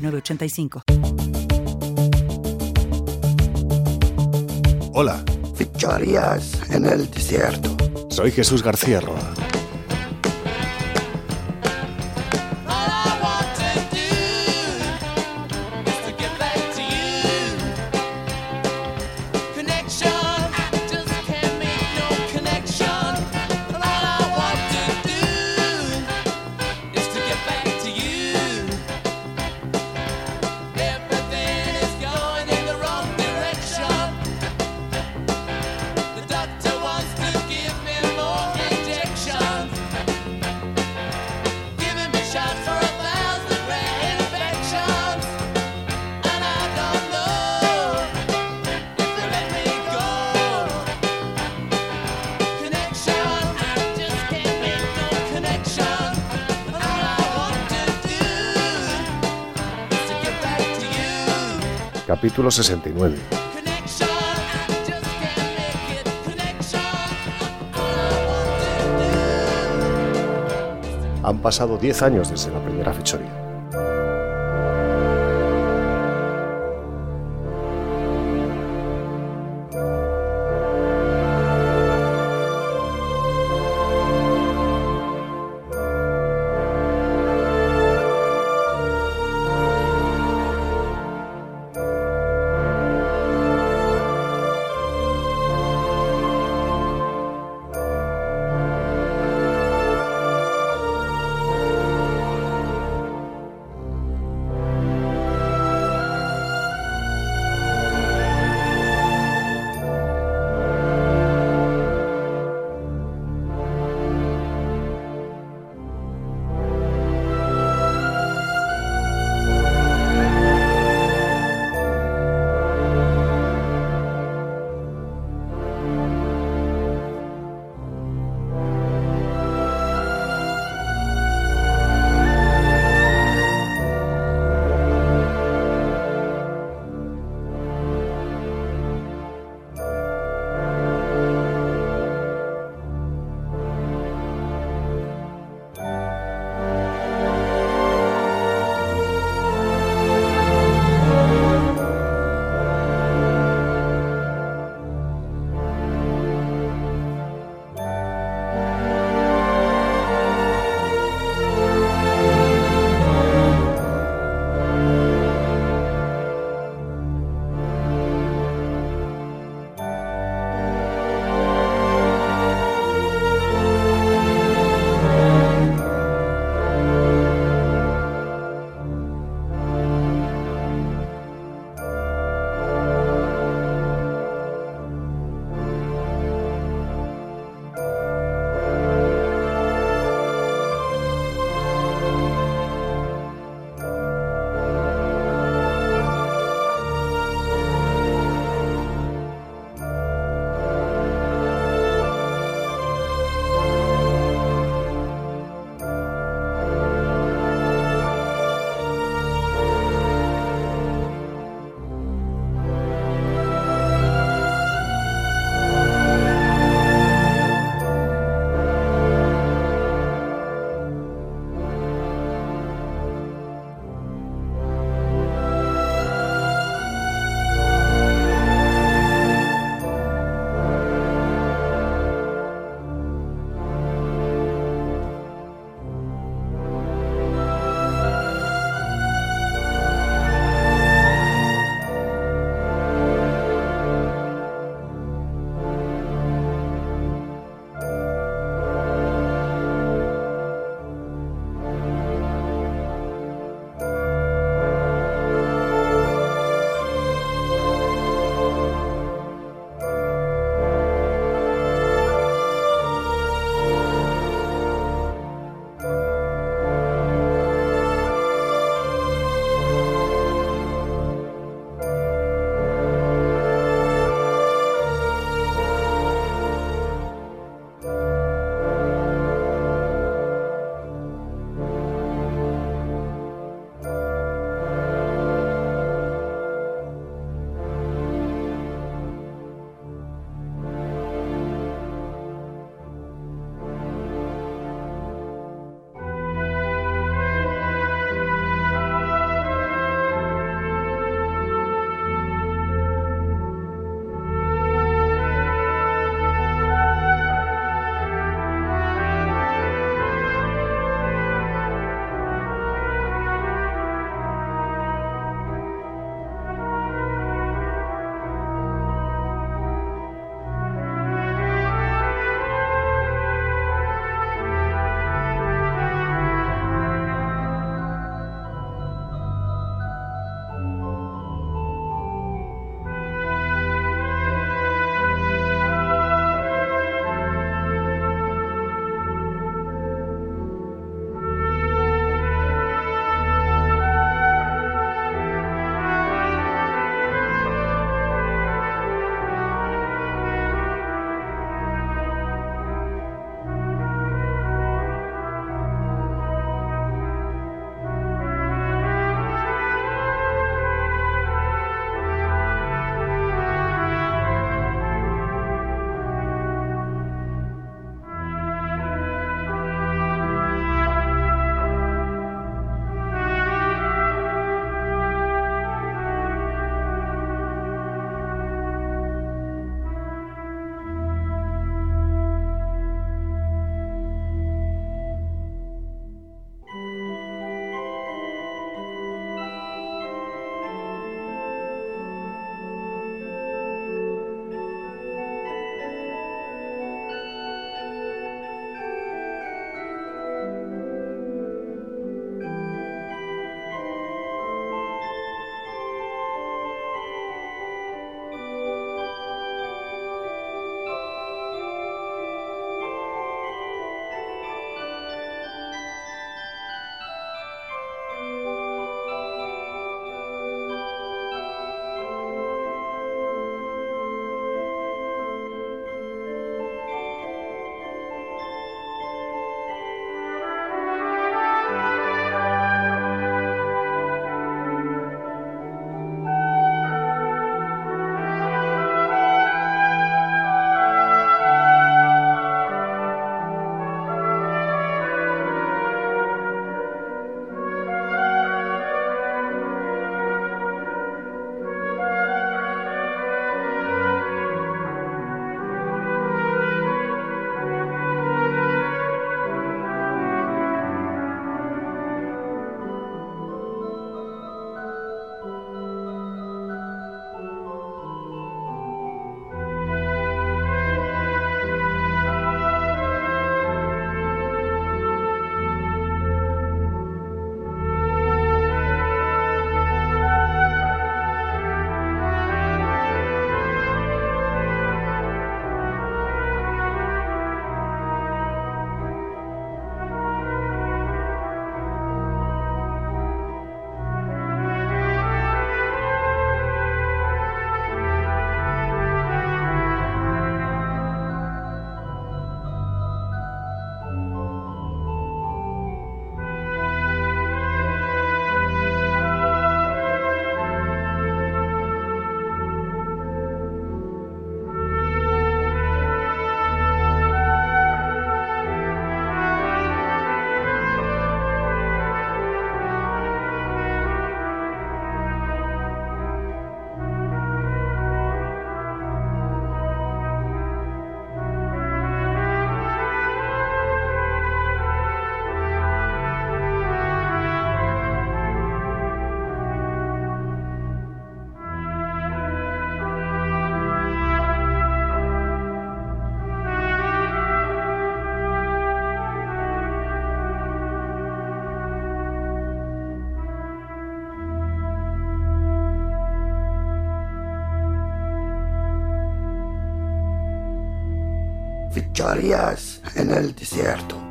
906985. Hola, Victorias en el desierto. soy Jesús García Roa. Capítulo 69. Han pasado 10 años desde la primera fechoría. Fechorías en el desierto.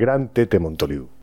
Gran Tete Montoliu.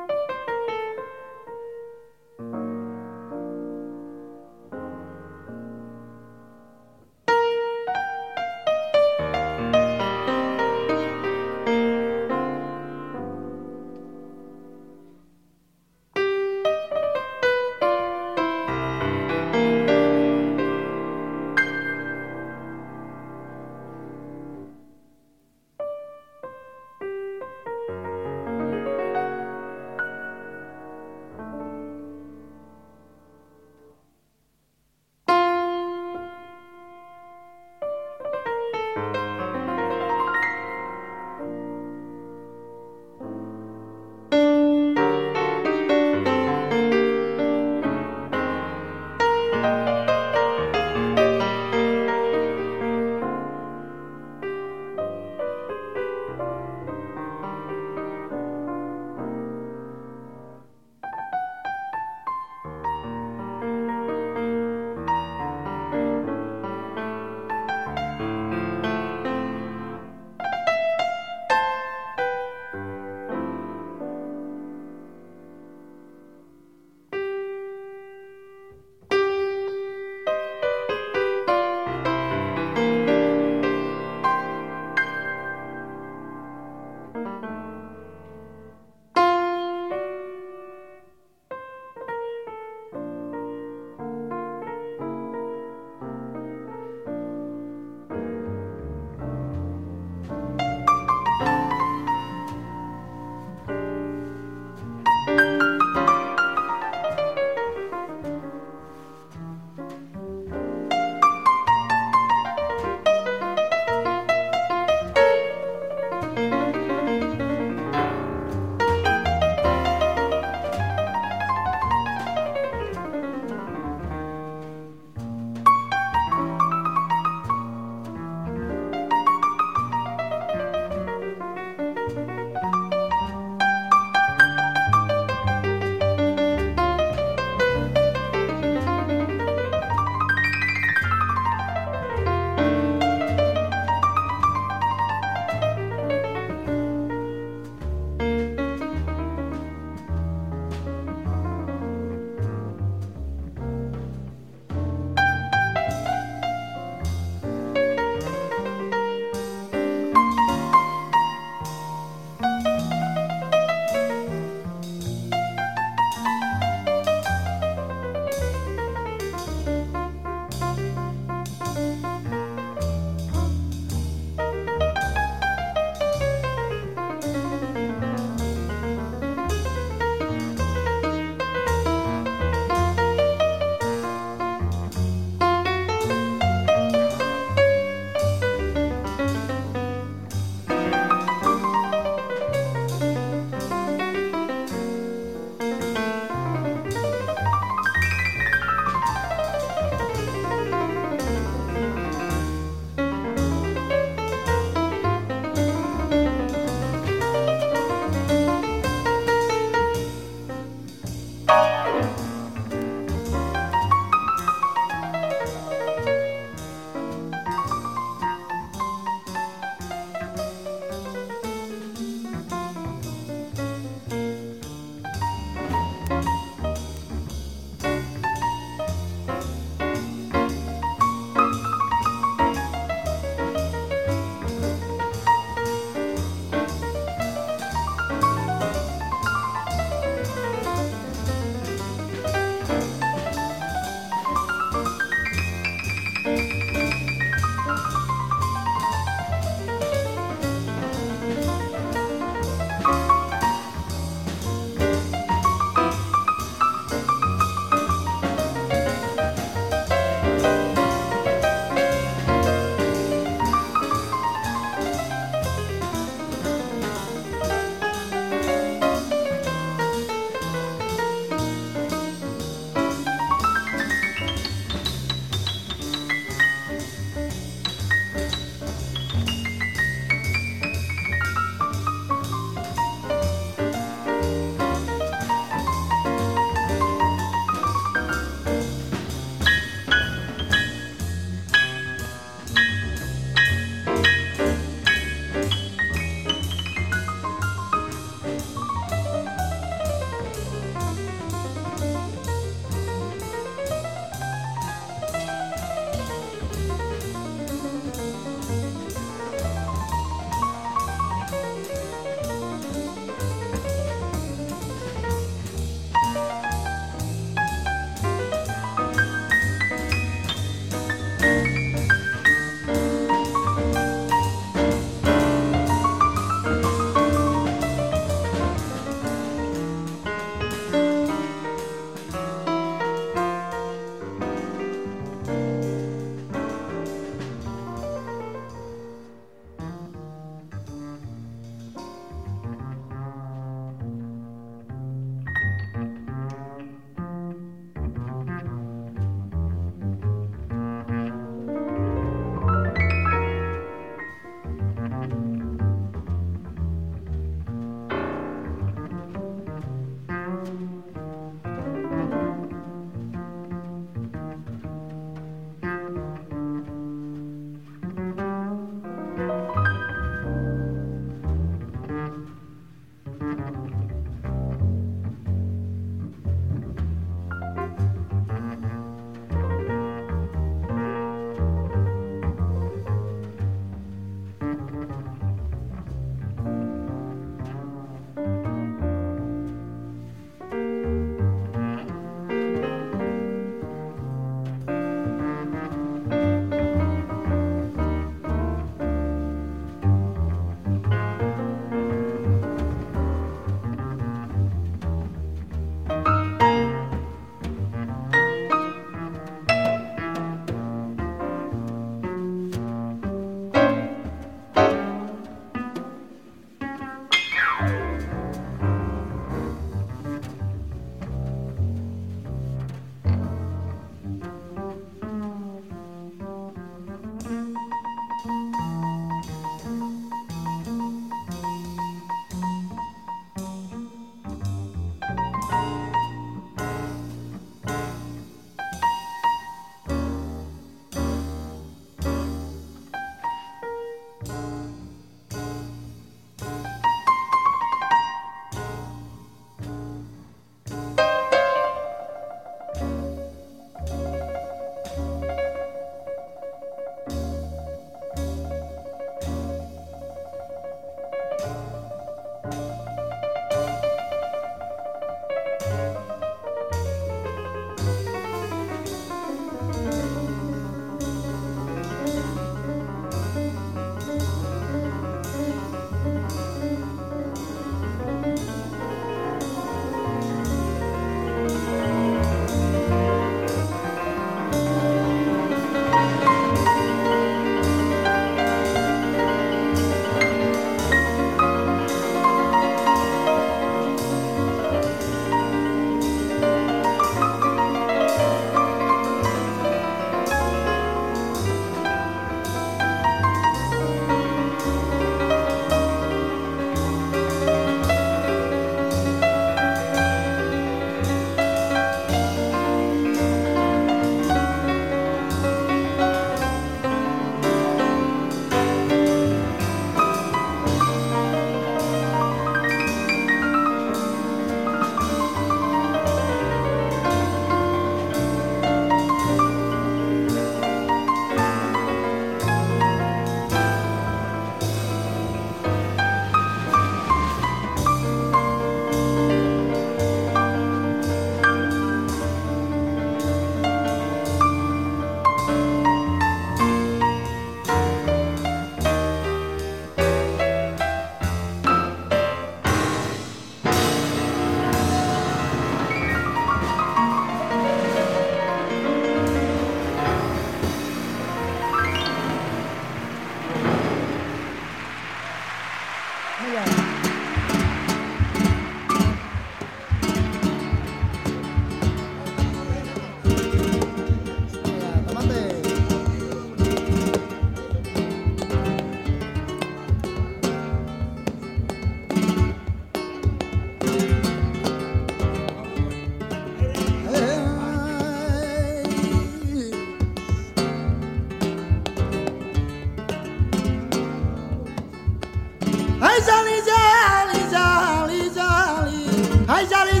在家里。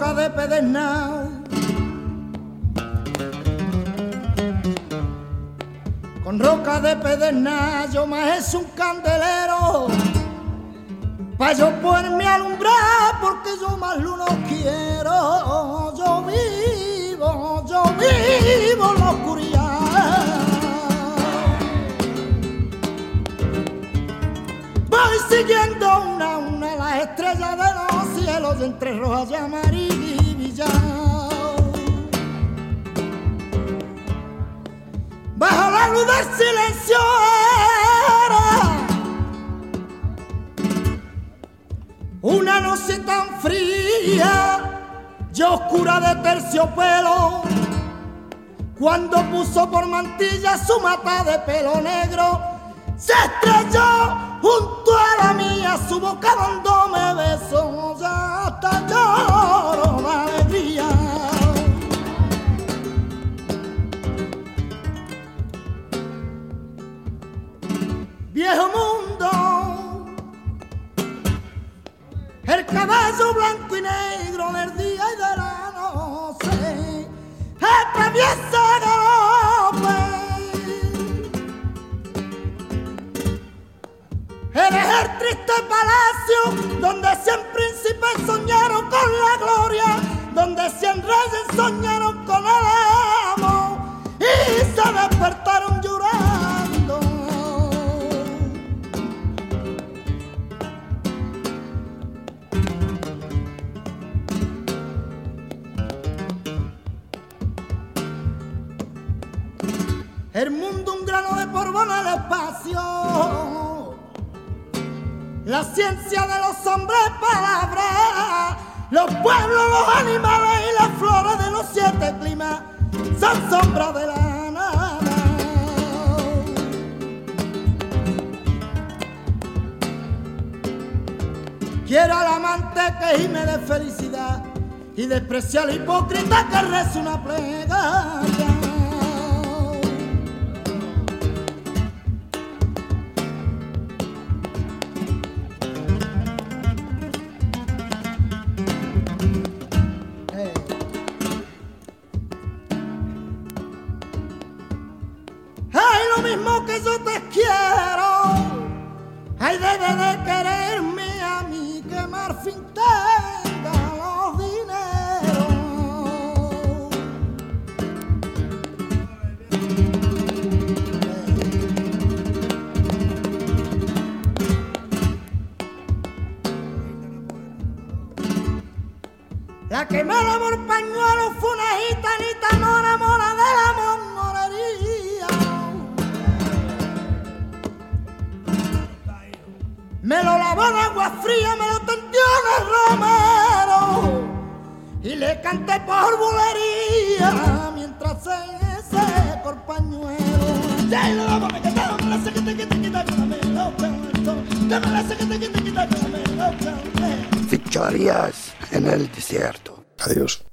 De pedernal. Con roca de pedernal yo me es un candelero pa' yo poderme alumbrar porque yo más luz quiero. Yo vivo, yo vivo en la oscuridad. Voy siguiendo una a una las estrellas de los entre rojas y amarillas. Bajo la luz del silencio era una noche tan fría y oscura de terciopelo cuando puso por mantilla su mata de pelo negro se estrelló junto la mía su boca cuando me besó ya hasta lloro de alegría. Viejo mundo el caballo blanco y negro del día y de la noche atraviesa Eres el triste palacio donde cien príncipes soñaron con la gloria, donde cien reyes soñaron con el amor y se despertaron llorando. El mundo un grano de polvo en el espacio la ciencia de los hombres palabras, los pueblos, los animales y las flores de los siete climas son sombras de la nada. Quiero al amante que gime de felicidad y desprecia al hipócrita que reza una plegaria. Mismo que yo te quiero. Ay, debe de quererme a mí que Marfin tenga los dineros. La que me el pañuelo fue una gitanita mora mora de la Me lo lavó de agua fría, me lo tendió en el romero y le canté por bulería mientras se secó el pañuelo. Ficharías en el desierto. Adiós.